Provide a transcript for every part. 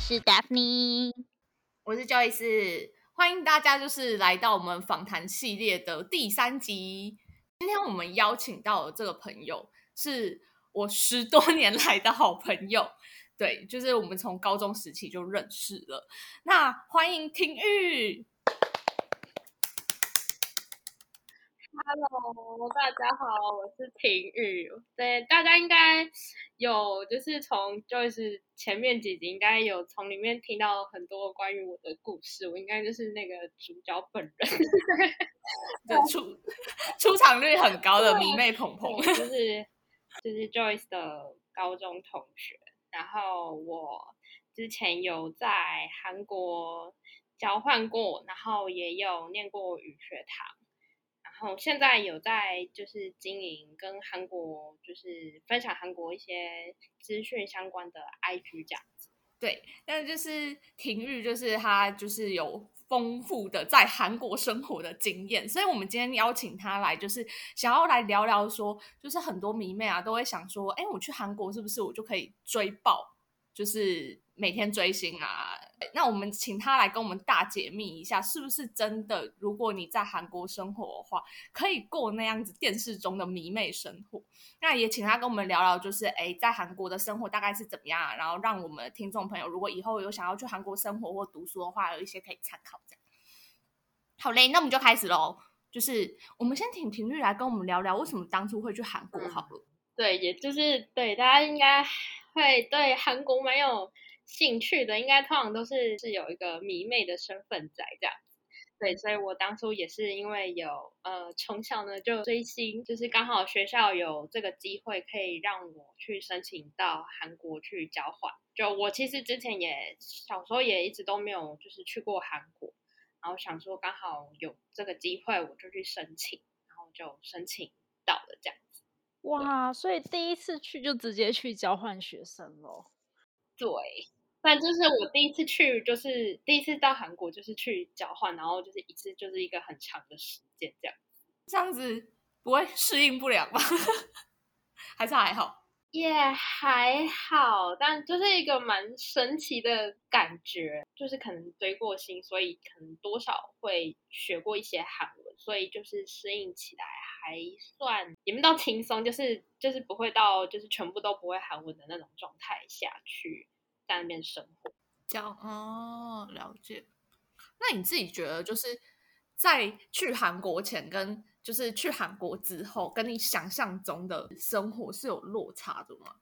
是 Daphne，我是 Joyce，欢迎大家就是来到我们访谈系列的第三集。今天我们邀请到的这个朋友是我十多年来的好朋友，对，就是我们从高中时期就认识了。那欢迎廷玉。Hello，大家好，我是婷玉。对，大家应该有就是从 Joyce 前面几集应该有从里面听到很多关于我的故事，我应该就是那个主角本人，的出 出场率很高的迷妹鹏鹏，就是就是 Joyce 的高中同学。然后我之前有在韩国交换过，然后也有念过语学堂。然后现在有在就是经营跟韩国就是分享韩国一些资讯相关的 IG 这样子。对，但就是廷玉，就是他就是有丰富的在韩国生活的经验，所以我们今天邀请他来，就是想要来聊聊说，就是很多迷妹啊都会想说，哎，我去韩国是不是我就可以追爆，就是每天追星啊？那我们请他来跟我们大解密一下，是不是真的？如果你在韩国生活的话，可以过那样子电视中的迷妹生活。那也请他跟我们聊聊，就是哎，在韩国的生活大概是怎么样啊？然后让我们的听众朋友，如果以后有想要去韩国生活或读书的话，有一些可以参考。这样，好嘞，那我们就开始喽。就是我们先请平玉来跟我们聊聊，为什么当初会去韩国？好了，对，也就是对大家应该会对韩国蛮有兴趣的，应该通常都是是有一个迷妹的身份在这样。对，所以我当初也是因为有呃从小呢就追星，就是刚好学校有这个机会可以让我去申请到韩国去交换。就我其实之前也小时候也一直都没有就是去过韩国，然后想说刚好有这个机会我就去申请，然后就申请到了这样子。哇，所以第一次去就直接去交换学生咯。对。但就是我第一次去，就是第一次到韩国，就是去交换，然后就是一次就是一个很长的时间这样。这样子不会适应不良吗？还是还好？也还好，但就是一个蛮神奇的感觉，就是可能追过星，所以可能多少会学过一些韩文，所以就是适应起来还算也没到轻松，就是就是不会到就是全部都不会韩文的那种状态下去。在那边生活，交哦，了解。那你自己觉得，就是在去韩国前跟就是去韩国之后，跟你想象中的生活是有落差的吗？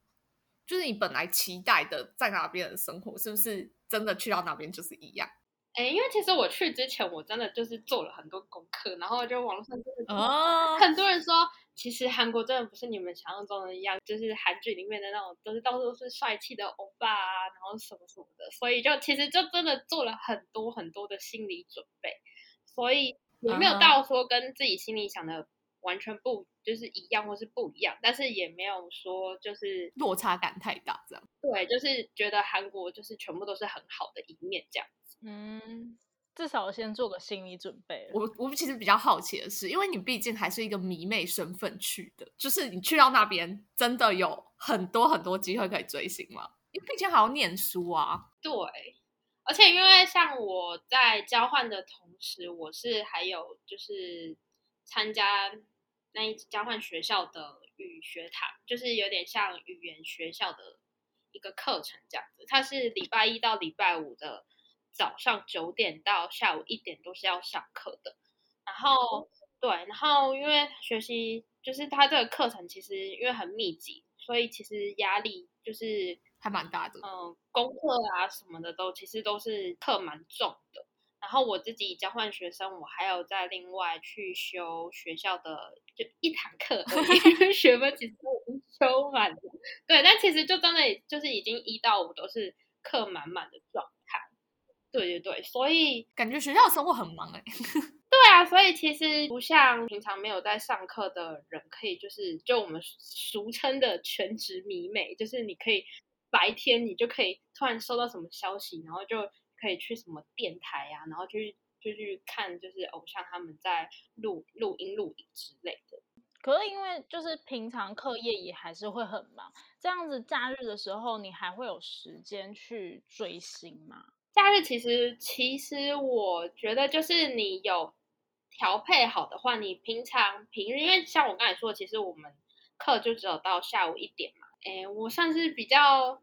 就是你本来期待的在那边的生活，是不是真的去到那边就是一样？哎，因为其实我去之前，我真的就是做了很多功课，然后就网络上真的哦，很多人说。其实韩国真的不是你们想象中的一样，就是韩剧里面的那种，都是到处都是帅气的欧巴啊，然后什么什么的，所以就其实就真的做了很多很多的心理准备，所以也没有到说跟自己心里想的完全不就是一样或是不一样，但是也没有说就是落差感太大这样。对，就是觉得韩国就是全部都是很好的一面这样子。嗯。至少先做个心理准备。我我其实比较好奇的是，因为你毕竟还是一个迷妹身份去的，就是你去到那边真的有很多很多机会可以追星吗？因为毕竟还要念书啊。对，而且因为像我在交换的同时，我是还有就是参加那一交换学校的语学堂，就是有点像语言学校的一个课程这样子。它是礼拜一到礼拜五的。早上九点到下午一点都是要上课的，然后对，然后因为学习就是他这个课程其实因为很密集，所以其实压力就是还蛮大的。嗯，功课啊什么的都其实都是课蛮重的。然后我自己交换学生，我还有在另外去修学校的就一堂课 学分其实已经修满了。对，但其实就真的就是已经一到五都是课满满的状态。对对对，所以感觉学校的生活很忙哎。对啊，所以其实不像平常没有在上课的人，可以就是就我们俗称的全职迷妹，就是你可以白天你就可以突然收到什么消息，然后就可以去什么电台啊，然后去就去看就是偶像他们在录录音录影之类的。可是因为就是平常课业也还是会很忙，这样子假日的时候，你还会有时间去追星吗？假日其实其实我觉得就是你有调配好的话，你平常平日因为像我刚才说，其实我们课就只有到下午一点嘛。哎，我算是比较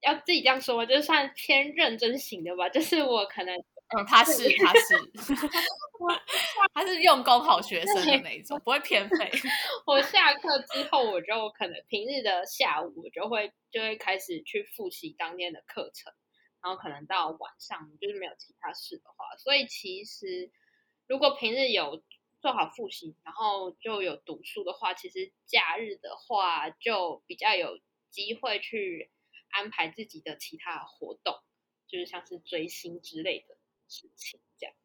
要自己这样说，就算偏认真型的吧。就是我可能，嗯，他是他是，他是用功好学生的那一种，不会偏废。我下课之后，我就可能平日的下午，我就会就会开始去复习当天的课程，然后可能到晚上就是没有其他事的话，所以其实如果平日有。做好复习，然后就有读书的话，其实假日的话就比较有机会去安排自己的其他活动，就是像是追星之类的事情这样。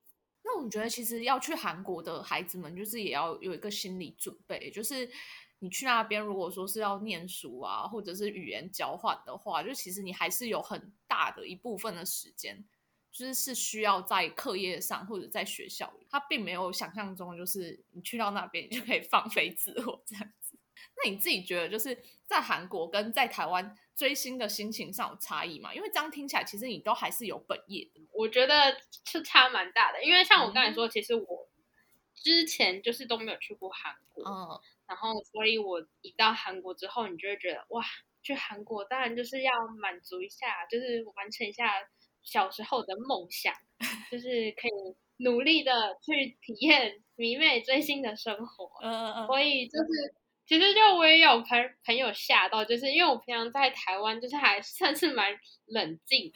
那我觉得其实要去韩国的孩子们，就是也要有一个心理准备，就是你去那边如果说是要念书啊，或者是语言交换的话，就其实你还是有很大的一部分的时间。就是是需要在课业上或者在学校里，他并没有想象中就是你去到那边你就可以放飞自我这样子。那你自己觉得就是在韩国跟在台湾追星的心情上有差异吗？因为这样听起来其实你都还是有本业的。我觉得是差蛮大的，因为像我刚才说，其实我之前就是都没有去过韩国，嗯，然后所以我一到韩国之后，你就会觉得哇，去韩国当然就是要满足一下，就是完成一下。小时候的梦想就是可以努力的去体验迷妹追星的生活，嗯嗯嗯，所以就是其实就我也有朋朋友吓到，就是因为我平常在台湾就是还 算是蛮冷静、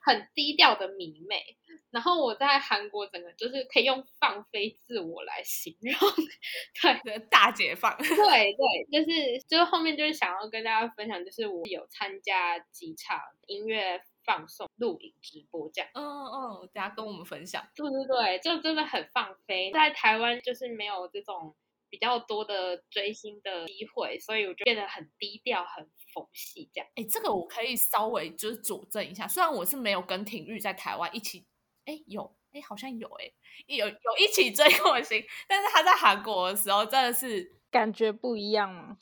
很低调的迷妹，然后我在韩国整个就是可以用放飞自我来形容，对，大解放，对对，就是就是后面就是想要跟大家分享，就是我有参加几场音乐。放送录影直播这样，嗯嗯，大家跟我们分享，对对对，就真的很放飞。在台湾就是没有这种比较多的追星的机会，所以我就变得很低调、很佛系这样。哎，这个我可以稍微就是佐证一下，虽然我是没有跟廷玉在台湾一起，哎有，哎好像有，哎有有一起追过星，但是他在韩国的时候真的是感觉不一样吗？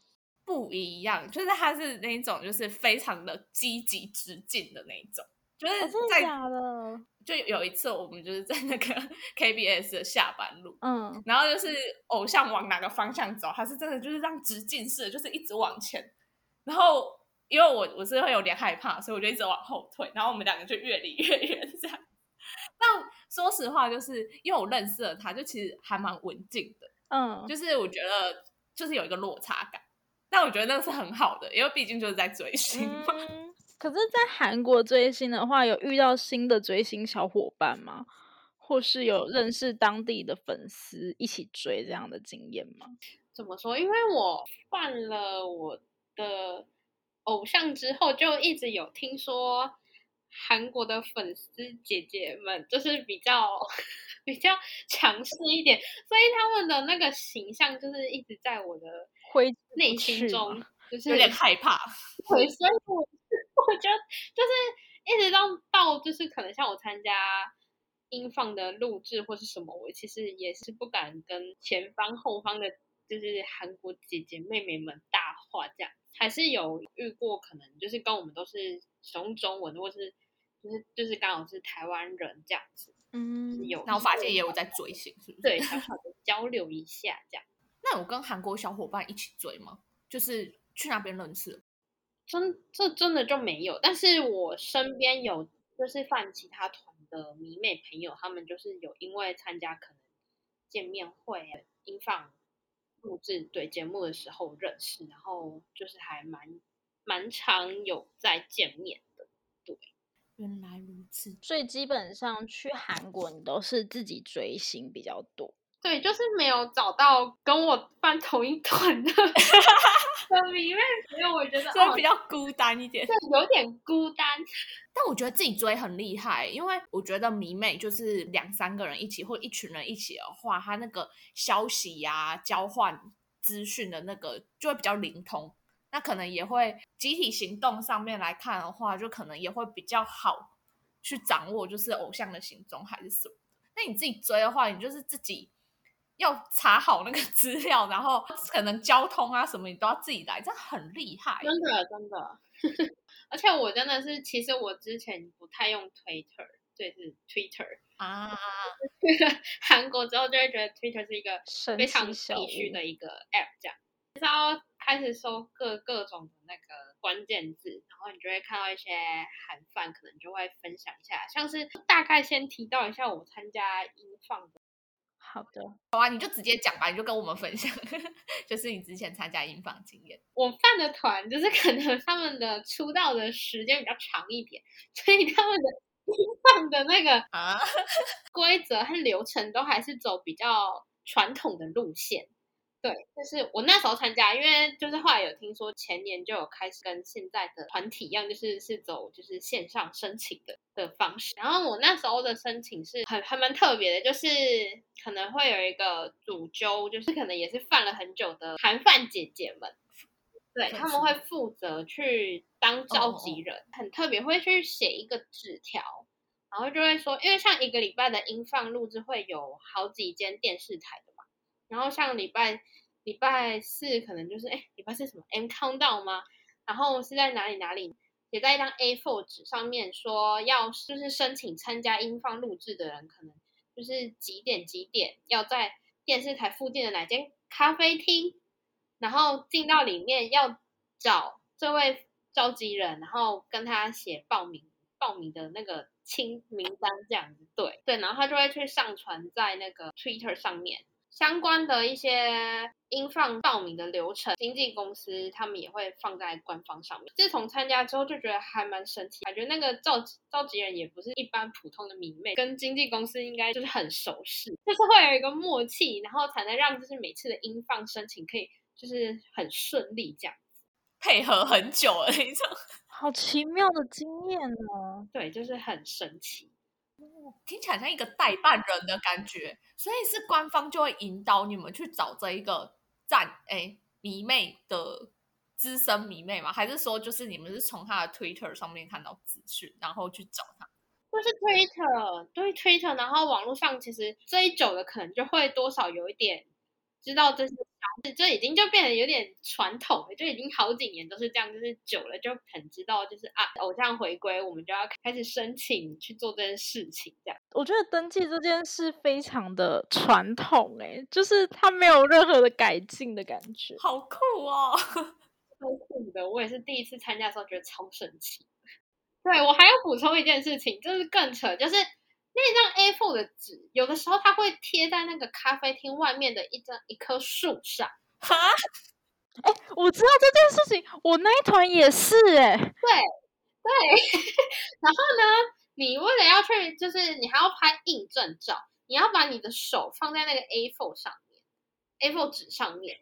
不一样，就是他是那种，就是非常的积极直进的那种，就是在假的。就有一次，我们就是在那个 KBS 的下班路，嗯，然后就是偶像往哪个方向走，他是真的就是让直进式，就是一直往前。然后因为我我是会有点害怕，所以我就一直往后退，然后我们两个就越离越远这样。但说实话，就是因为我认识了他，就其实还蛮文静的，嗯，就是我觉得就是有一个落差感。但我觉得那是很好的，因为毕竟就是在追星嘛。可是，在韩国追星的话，有遇到新的追星小伙伴吗？或是有认识当地的粉丝一起追这样的经验吗？怎么说？因为我换了我的偶像之后，就一直有听说韩国的粉丝姐姐们就是比较 比较强势一点，所以他们的那个形象就是一直在我的。会内心中就是有点害怕，对，所以我我觉得就是一直到到就是可能像我参加音放的录制或是什么，我其实也是不敢跟前方后方的，就是韩国姐姐妹妹们大话这样，还是有遇过可能就是跟我们都是使用中文，或是就是就是刚好是台湾人这样子，嗯，有，然后发现也有在追星，是不 是？对，小小的交流一下这样。那有跟韩国小伙伴一起追吗？就是去那边认识？真这真的就没有。但是我身边有就是犯其他团的迷妹朋友，他们就是有因为参加可能见面会、音放录制对节目的时候认识，然后就是还蛮蛮常有在见面的。对，原来如此。所以基本上去韩国，你都是自己追星比较多。对，就是没有找到跟我翻同一团的 的迷妹所以，我觉得 所以比较孤单一点，对，有点孤单。但我觉得自己追很厉害，因为我觉得迷妹就是两三个人一起或一群人一起的话，他那个消息呀、交换资讯的那个就会比较灵通。那可能也会集体行动上面来看的话，就可能也会比较好去掌握，就是偶像的行踪还是什么。那你自己追的话，你就是自己。要查好那个资料，然后可能交通啊什么你都要自己来，这样很厉害。真的真的，而且我真的是，其实我之前不太用 Twitter，对，是 Twitter 啊，韩国之后就会觉得 Twitter 是一个非常必须的一个 app，这样，就是要开始搜各各种的那个关键字，然后你就会看到一些韩饭，可能就会分享一下，像是大概先提到一下我参加英放的。好的，好啊，你就直接讲吧，你就跟我们分享，就是你之前参加音放经验。我办的团就是可能他们的出道的时间比较长一点，所以他们的音放的那个啊，规则和流程都还是走比较传统的路线。对，就是我那时候参加，因为就是后来有听说前年就有开始跟现在的团体一样，就是是走就是线上申请的的方式。然后我那时候的申请是很还蛮特别的，就是可能会有一个主揪，就是可能也是犯了很久的韩范姐姐们，对他们会负责去当召集人，很特别，会去写一个纸条，然后就会说，因为像一个礼拜的音放录制会有好几间电视台的嘛，然后像礼拜礼拜四可能就是哎礼拜四什么 M Countdown 吗？然后是在哪里哪里写在一张 A4 纸上面说要就是申请参加音放录制的人，可能就是几点几点要在电视台附近的哪间咖啡厅，然后进到里面要找这位召集人，然后跟他写报名报名的那个清名单这样子，对对，然后他就会去上传在那个 Twitter 上面。相关的一些音放报名的流程，经纪公司他们也会放在官方上面。自从参加之后，就觉得还蛮神奇，感觉那个召召集人也不是一般普通的迷妹，跟经纪公司应该就是很熟识，就是会有一个默契，然后才能让就是每次的音放申请可以就是很顺利这样。配合很久的那种。好奇妙的经验哦。对，就是很神奇。听起来像一个代办人的感觉，所以是官方就会引导你们去找这一个站哎迷妹的资深迷妹吗？还是说就是你们是从他的 Twitter 上面看到资讯，然后去找他？就是 Twitter，对 Twitter，然后网络上其实追久了，可能就会多少有一点知道这些小事，就已经就变得有点传统了，就已经好几年都是这样，就是久了就很知道，就是啊，偶像回归，我们就要开始申请去做这件事情，这样。我觉得登记这件事非常的传统，诶，就是它没有任何的改进的感觉。好酷哦！超酷的，我也是第一次参加的时候觉得超神奇。对我还要补充一件事情，就是更扯，就是那张 A4 的纸，有的时候它会贴在那个咖啡厅外面的一张一棵树上。哈，我知道这件事情，我那一团也是诶。对对，然后呢，你为了要去，就是你还要拍印证照，你要把你的手放在那个 A4 上面，A4 纸上面，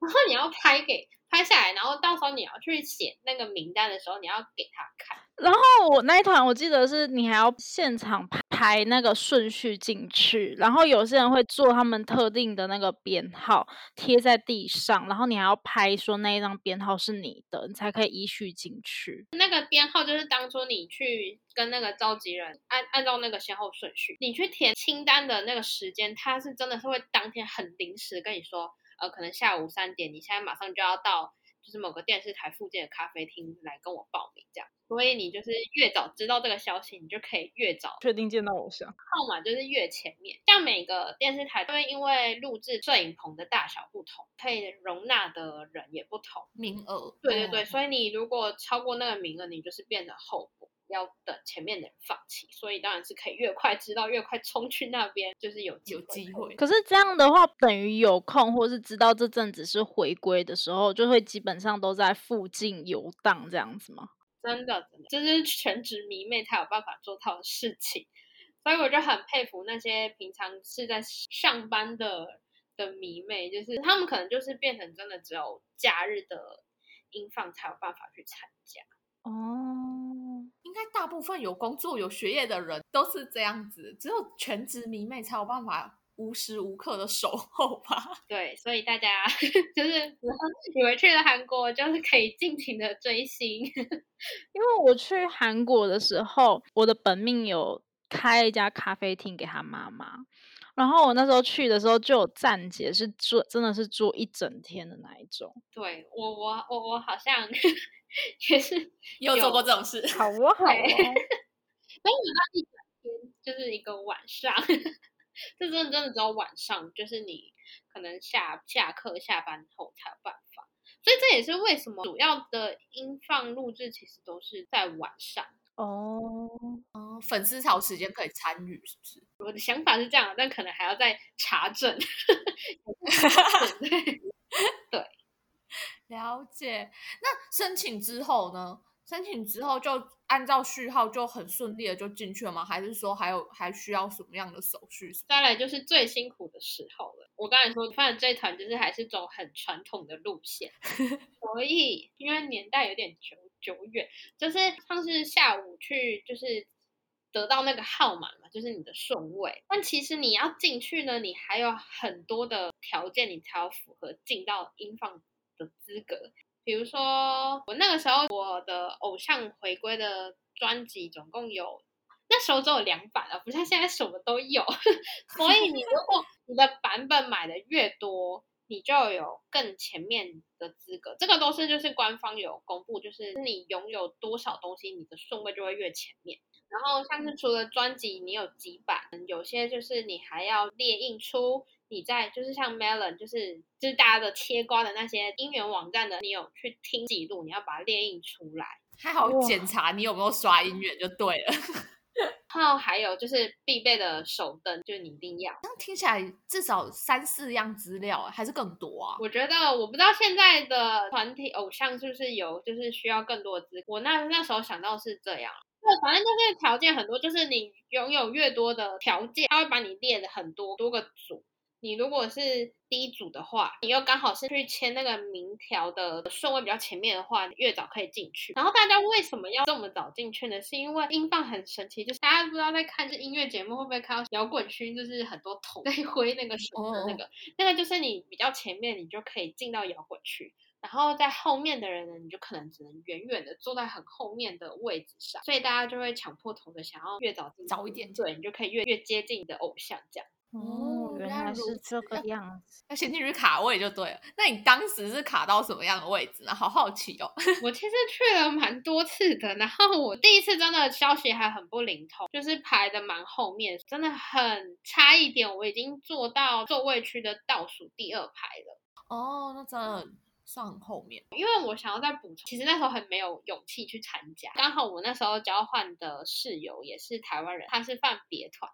然后你要拍给拍下来，然后到时候你要去写那个名单的时候，你要给他看。然后我那一团我记得是你还要现场排那个顺序进去，然后有些人会做他们特定的那个编号贴在地上，然后你还要拍说那一张编号是你的，你才可以依序进去。那个编号就是当初你去跟那个召集人按按照那个先后顺序，你去填清单的那个时间，他是真的是会当天很临时跟你说，呃，可能下午三点，你现在马上就要到就是某个电视台附近的咖啡厅来跟我报名这样。所以你就是越早知道这个消息，你就可以越早确定见到偶像，号码就是越前面。像每个电视台都会因为录制摄影棚的大小不同，可以容纳的人也不同。名额，对对对，哦所以你如果超过那个名额，你就是变得后补，要等前面的人放弃。所以当然是可以越快知道，越快冲去那边，就是有有机会。可是这样的话，等于有空或是知道这阵子是回归的时候，就会基本上都在附近游荡这样子吗？真的真的，这是全职迷妹才有办法做到的事情。所以我就很佩服那些平常是在上班的的迷妹，就是他们可能就是变成真的只有假日的音放才有办法去参加。哦，大部分有工作、有学业的人都是这样子，只有全职迷妹才有办法无时无刻的守候吧。对，所以大家 就是 以为去了韩国就是可以尽情的追星。因为我去韩国的时候，我的本命有开一家咖啡厅给他妈妈。然后我那时候去的时候就有站姐是住真的是住一整天的那一种。对我我我我好像也是有做过这种事。好不，好啊。所以我那一整天就是一个晚上，这真的真的只有晚上，就是你可能下下课下班后才有办法。所以这也是为什么主要的音放录制其实都是在晚上。哦哦，粉丝才有时间可以参与，是不是？我的想法是这样，但可能还要再查证。对，了解。那申请之后呢？申请之后就按照序号就很顺利的就进去了吗？还是说还有还需要什么样的手续？再来就是最辛苦的时候了。我刚才说，反正这团就是还是走很传统的路线，所以因为年代有点久久远，就是像是下午去就是得到那个号码嘛，就是你的顺位。但其实你要进去呢，你还有很多的条件，你才要符合进到英放的资格。比如说，我那个时候我的偶像回归的专辑总共有，那时候只有两版啊，不像现在什么都有。所以你如果你的版本买的越多，你就有更前面的资格。这个都是就是官方有公布，就是你拥有多少东西，你的顺位就会越前面。然后像是除了专辑你有几版，有些就是你还要列印出。你在就是像 Melon，就是就是大家的切瓜的那些音源网站的，你有去听记录，你要把它列印出来，还好检查你有没有刷音源就对了。然后还有就是必备的手灯，就是你一定要。这样听起来至少三四样资料，还是更多啊？我觉得我不知道现在的团体偶像是不是有就是需要更多的资。我那那时候想到是这样，对，反正就是条件很多，就是你拥有越多的条件，他会把你列的很多多个组。你如果是第一组的话，你又刚好是去签那个名条的顺位比较前面的话，越早可以进去。然后大家为什么要这么早进去呢？是因为音放很神奇，就是大家不知道在看这音乐节目会不会看到摇滚区，就是很多桶在挥那个手的那个，那个就是你比较前面，你就可以进到摇滚区。然后在后面的人呢，你就可能只能远远的坐在很后面的位置上，所以大家就会强迫头的想要越早进，早一点，对你就可以越越接近你的偶像这样。哦，原来是这个样子。那先进去卡位就对了。那你当时是卡到什么样的位置呢？好好奇哦。我其实去了蛮多次的，然后我第一次真的消息还很不灵通，就是排的蛮后面，真的很差一点，我已经坐到座位区的倒数第二排了。哦，那真的算很后面。因为我想要再补充，其实那时候很没有勇气去参加。刚好我那时候交换的室友也是台湾人，他是放别团。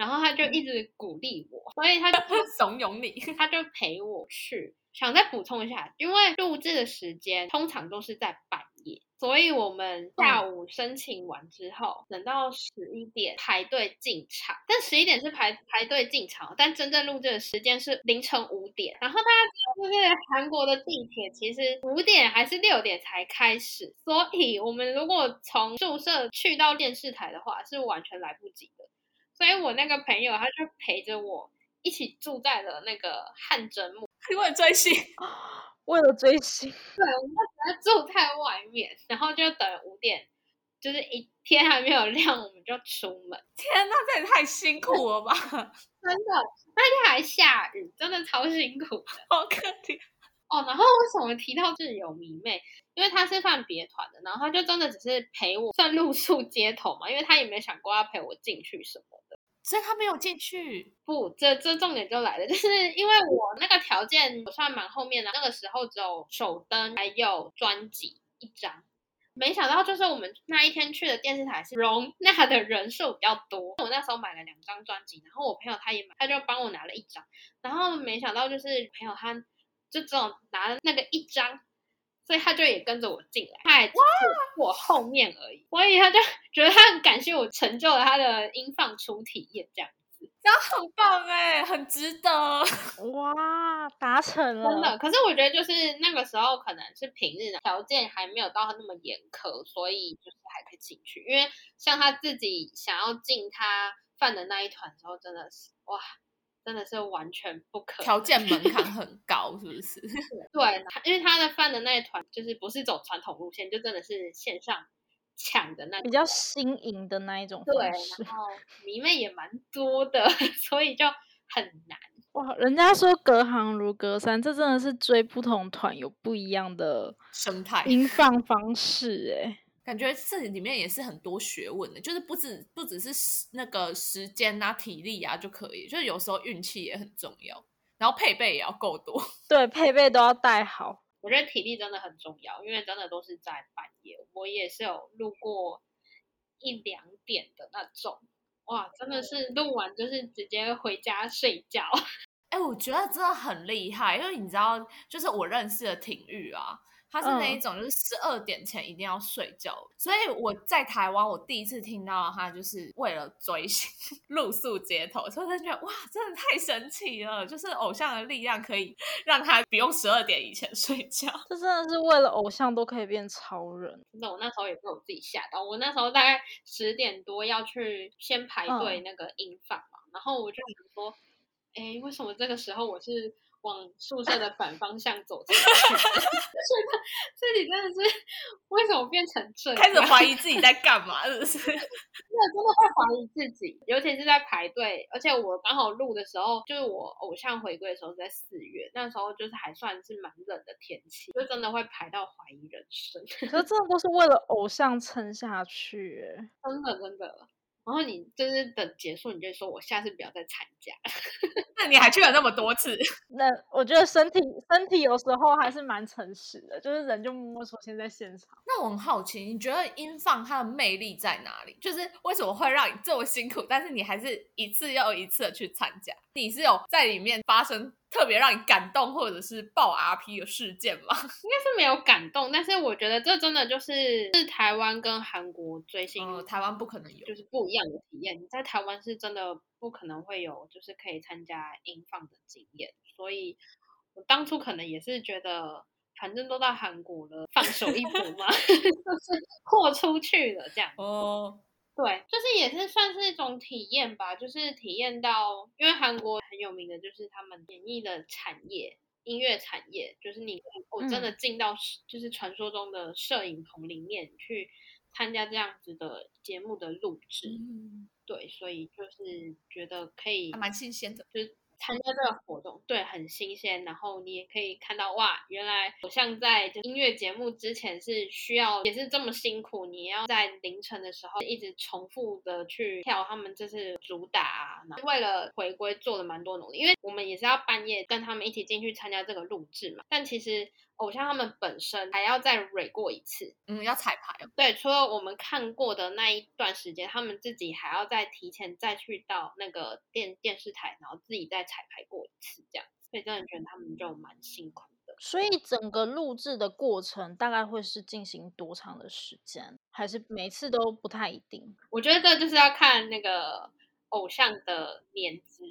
然后他就一直鼓励我，所以他就 怂恿你，他就陪我去。想再补充一下，因为录制的时间通常都是在半夜，所以我们下午申请完之后，等到十一点排队进场。但十一点是排排队进场，但真正录制的时间是凌晨五点。然后大家知道，就是韩国的地铁其实五点还是六点才开始，所以我们如果从宿舍去到电视台的话，是完全来不及的。所以我那个朋友他就陪着我一起住在了那个汗蒸木，因为追星，为了追星，对，我们就在住在外面，然后就等五点，就是一天还没有亮，我们就出门。天呐，这也太辛苦了吧！真的，那天还下雨，真的超辛苦的，好可怜。哦，然后为什么提到自由迷妹？因为他是犯别团的，然后他就真的只是陪我算露宿街头嘛，因为他也没想过要陪我进去什么的，所以他没有进去。不，这这重点就来了，就是因为我那个条件我算蛮后面的，那个时候只有手灯还有专辑一张，没想到就是我们那一天去的电视台是容纳的人数比较多，我那时候买了两张专辑，然后我朋友他也买，他就帮我拿了一张，然后没想到就是朋友他。就只有拿了那个一张，所以他就也跟着我进来，他还坐我后面而已，所以他就觉得他很感谢我成就了他的音放出体验，这样子，这样很棒哎，很值得 哇，达成了，真的。可是我觉得就是那个时候可能是平日的条件还没有到那么严苛，所以就是还可以进去。因为像他自己想要进他饭的那一团时候，真的是哇。真的是完全不可，条件门槛 很高，是不是？对，因为他的饭的那一团就是不是走传统路线，就真的是线上抢的那，比较新颖的那一种对，方式。然后迷妹也蛮多的，所以就很难。哇，人家说隔行如隔山，这真的是追不同团有不一样的生态音放方式哎。感觉这里面也是很多学问的，就是不止不只是时那个时间啊、体力啊就可以，就是有时候运气也很重要，然后配备也要够多。对，配备都要带好。我觉得体力真的很重要，因为真的都是在半夜，我也是有录过一两点的那种，哇，真的是录完就是直接回家睡觉。哎、我觉得真的很厉害，因为你知道，就是我认识的廷玉啊，他是那一嗯种就是十二点前一定要睡觉，所以我在台湾我第一次听到他就是为了追星 露宿街头，所以他就觉得哇，真的太神奇了，就是偶像的力量可以让他不用十二点以前睡觉。这真的是为了偶像都可以变超人。真的，我那时候也被我自己吓到。我那时候大概十点多要去先排队嗯那个音放嘛，然后我就想说，哎，为什么这个时候我是往宿舍的反方向走出去？自己真的是为什么变成这样？开始怀疑自己在干嘛，是不是？真的真的会怀疑自己，尤其是在排队，而且我刚好录的时候，就是我偶像回归的时候是在四月，那时候就是还算是蛮冷的天气，就真的会排到怀疑人生，可是真的都是为了偶像撑下去哎。真的真的。然后你就是等结束，你就说我下次不要再参加。那你还去了那么多次，那我觉得身体身体有时候还是蛮诚实的，就是人就默默出现在现场。那我很好奇，你觉得音放它的魅力在哪里？就是为什么会让你这么辛苦，但是你还是一次又一次的去参加？你是有在里面发生特别让你感动或者是爆 RP 的事件吗？应该是没有感动，但是我觉得这真的就是是台湾跟韩国追星嗯，台湾不可能有就。是不一样的体验。你在台湾是真的不可能会有，就是可以参加音放的经验，所以我当初可能也是觉得，反正都到韩国了，放手一搏嘛，就是豁出去了这样。哦，对，就是也是算是一种体验吧，就是体验到，因为韩国很有名的就是他们演艺的产业。音乐产业就是你我、真的进到就是传说中的摄影棚里面去参加这样子的节目的录制，嗯，对，所以就是觉得可以还蛮新鲜的。就是参加这个活动，对，很新鲜。然后你也可以看到，哇，原来偶像在就音乐节目之前是需要也是这么辛苦，你要在凌晨的时候一直重复的去跳他们这次主打啊，然后为了回归做了蛮多努力，因为我们也是要半夜跟他们一起进去参加这个录制嘛。但其实偶像他们本身还要再蕊过一次，嗯，要彩排哦。对，除了我们看过的那一段时间，他们自己还要再提前再去到那个电电视台，然后自己再彩排过一次，这样。所以真的觉得他们就蛮辛苦的。所以整个录制的过程大概会是进行多长的时间，还是每次都不太一定？我觉得这就是要看那个偶像的年资。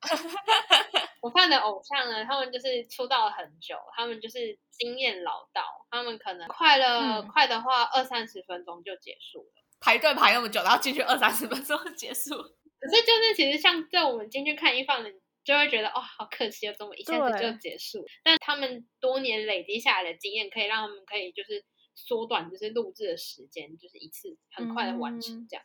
我看的偶像呢，他们就是出道了很久，他们就是经验老道，他们可能快了、嗯快的话二三十分钟就结束了。排队排那么久，然后进去二三十分钟就结束。可是就是其实像在我们进去看一放的，就会觉得哦，好可惜哦，这么一下子就结束？但他们多年累积下来的经验，可以让他们可以就是缩短就是录制的时间，就是一次很快的完成嗯这样。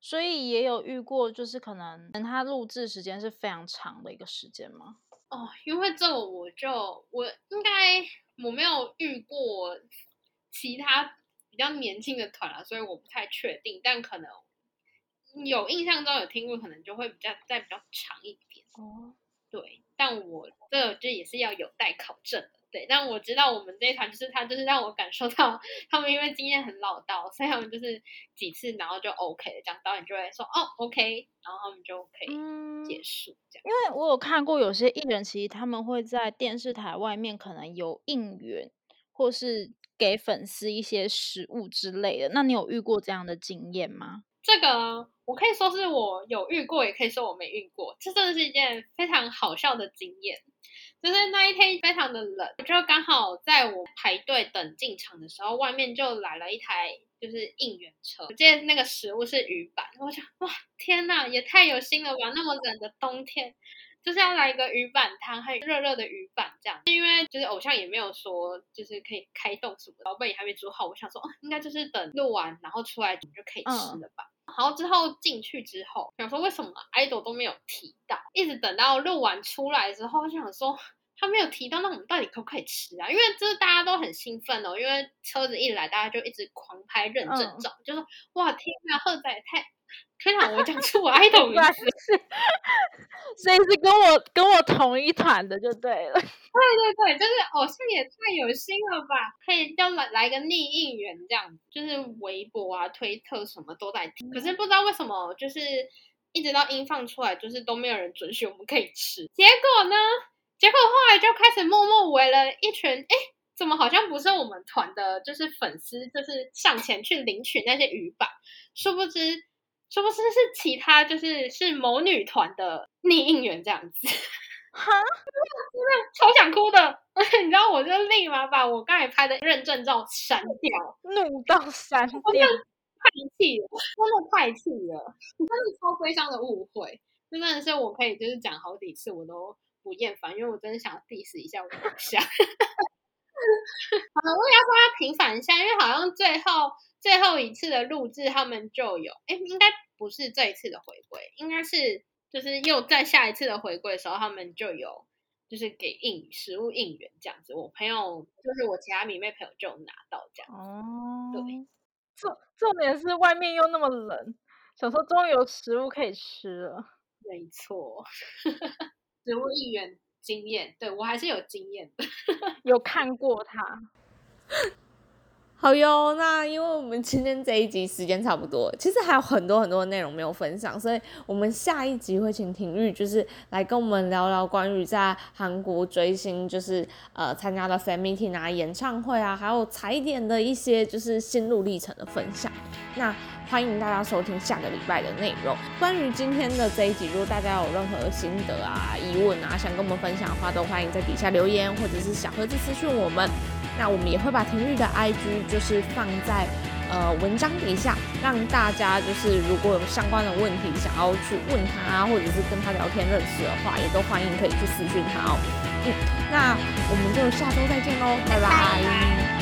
所以也有遇过，就是可能他录制时间是非常长的一个时间吗？哦，因为这我就我应该我没有遇过其他比较年轻的团啊，所以我不太确定，但可能有印象中有听过，可能就会比较再比较长一点。哦，对，但我这这也是要有待考证的。对，但我知道我们这一团就是他，就是让我感受到他们因为经验很老道，所以他们就是几次然后就 OK 了，这样导演就会说哦 OK，然后他们就可以嗯，结束这样。因为我有看过有些艺人，其实他们会在电视台外面可能有应援，或是给粉丝一些食物之类的。那你有遇过这样的经验吗？这个我可以说是我有遇过，也可以说我没遇过。这真的是一件非常好笑的经验。就是那一天非常的冷，我就刚好在我排队等进场的时候，外面就来了一台就是应援车。我记得那个食物是鱼板，我想哇天呐，也太有心了吧！那么冷的冬天，就是要来一个鱼板汤，还有热热的鱼板这样。因为就是偶像也没有说就是可以开动什么，老板也还没煮好，我想说哦，应该就是等录完然后出来煮就可以吃了吧。然后之后进去之后，想说为什么 idol 都没有提到，一直等到录完出来之后，就想说他没有提到，那我们到底可不可以吃啊？因为就是大家都很兴奋哦，因为车子一来，大家就一直狂拍认证照，就说哇天啊，赫仔也太。天哪！我讲出我爱豆 名字，所以是跟我跟我同一团的就对了。对对对，就是偶像也太有心了吧！可以要来来个逆应援这样，就是微博啊、推特什么都在听。可是不知道为什么，就是一直到音放出来，就是都没有人准许我们可以吃。结果呢？结果后来就开始默默围了一群，哎，怎么好像不是我们团的，就是粉丝，就是上前去领取那些鱼板，殊不知。是不是是其他就是是某女团的逆应援这样子？哈，真 的超想哭的！你知道，我就立马把我刚才拍的认证照删掉，怒到删掉，太气了，真的太气了，真的超悲伤的误会，真的是我可以就是讲好几次我都不厌烦，因为我真的想 diss 一下我的偶像。好了，我也要帮他平反一下，因为好像最后。最后一次的录制，他们就有哎，应该不是这一次的回归，应该是就是又在下一次的回归的时候，他们就有就是给应食物应援这样子。我朋友就是我其他迷妹朋友就拿到这样哦。对，重重点是外面又那么冷，想说终于有食物可以吃了。没错，食物应援经验，对我还是有经验的，有看过他。好哟，那因为我们今天这一集时间差不多，其实还有很多很多的内容没有分享，所以我们下一集会请廷玉就是来跟我们聊聊关于在韩国追星，就是呃参加了 fan meeting 啊、演唱会啊，还有踩点的一些就是心路历程的分享。那欢迎大家收听下个礼拜的内容。关于今天的这一集，如果大家有任何心得啊、疑问啊，想跟我们分享的话，都欢迎在底下留言，或者是小盒子私讯我们。那我们也会把廷玉的 IG 就是放在呃文章底下，让大家就是如果有相关的问题想要去问他，或者是跟他聊天认识的话，也都欢迎可以去私讯他哦。嗯，那我们就下周再见喽，拜拜。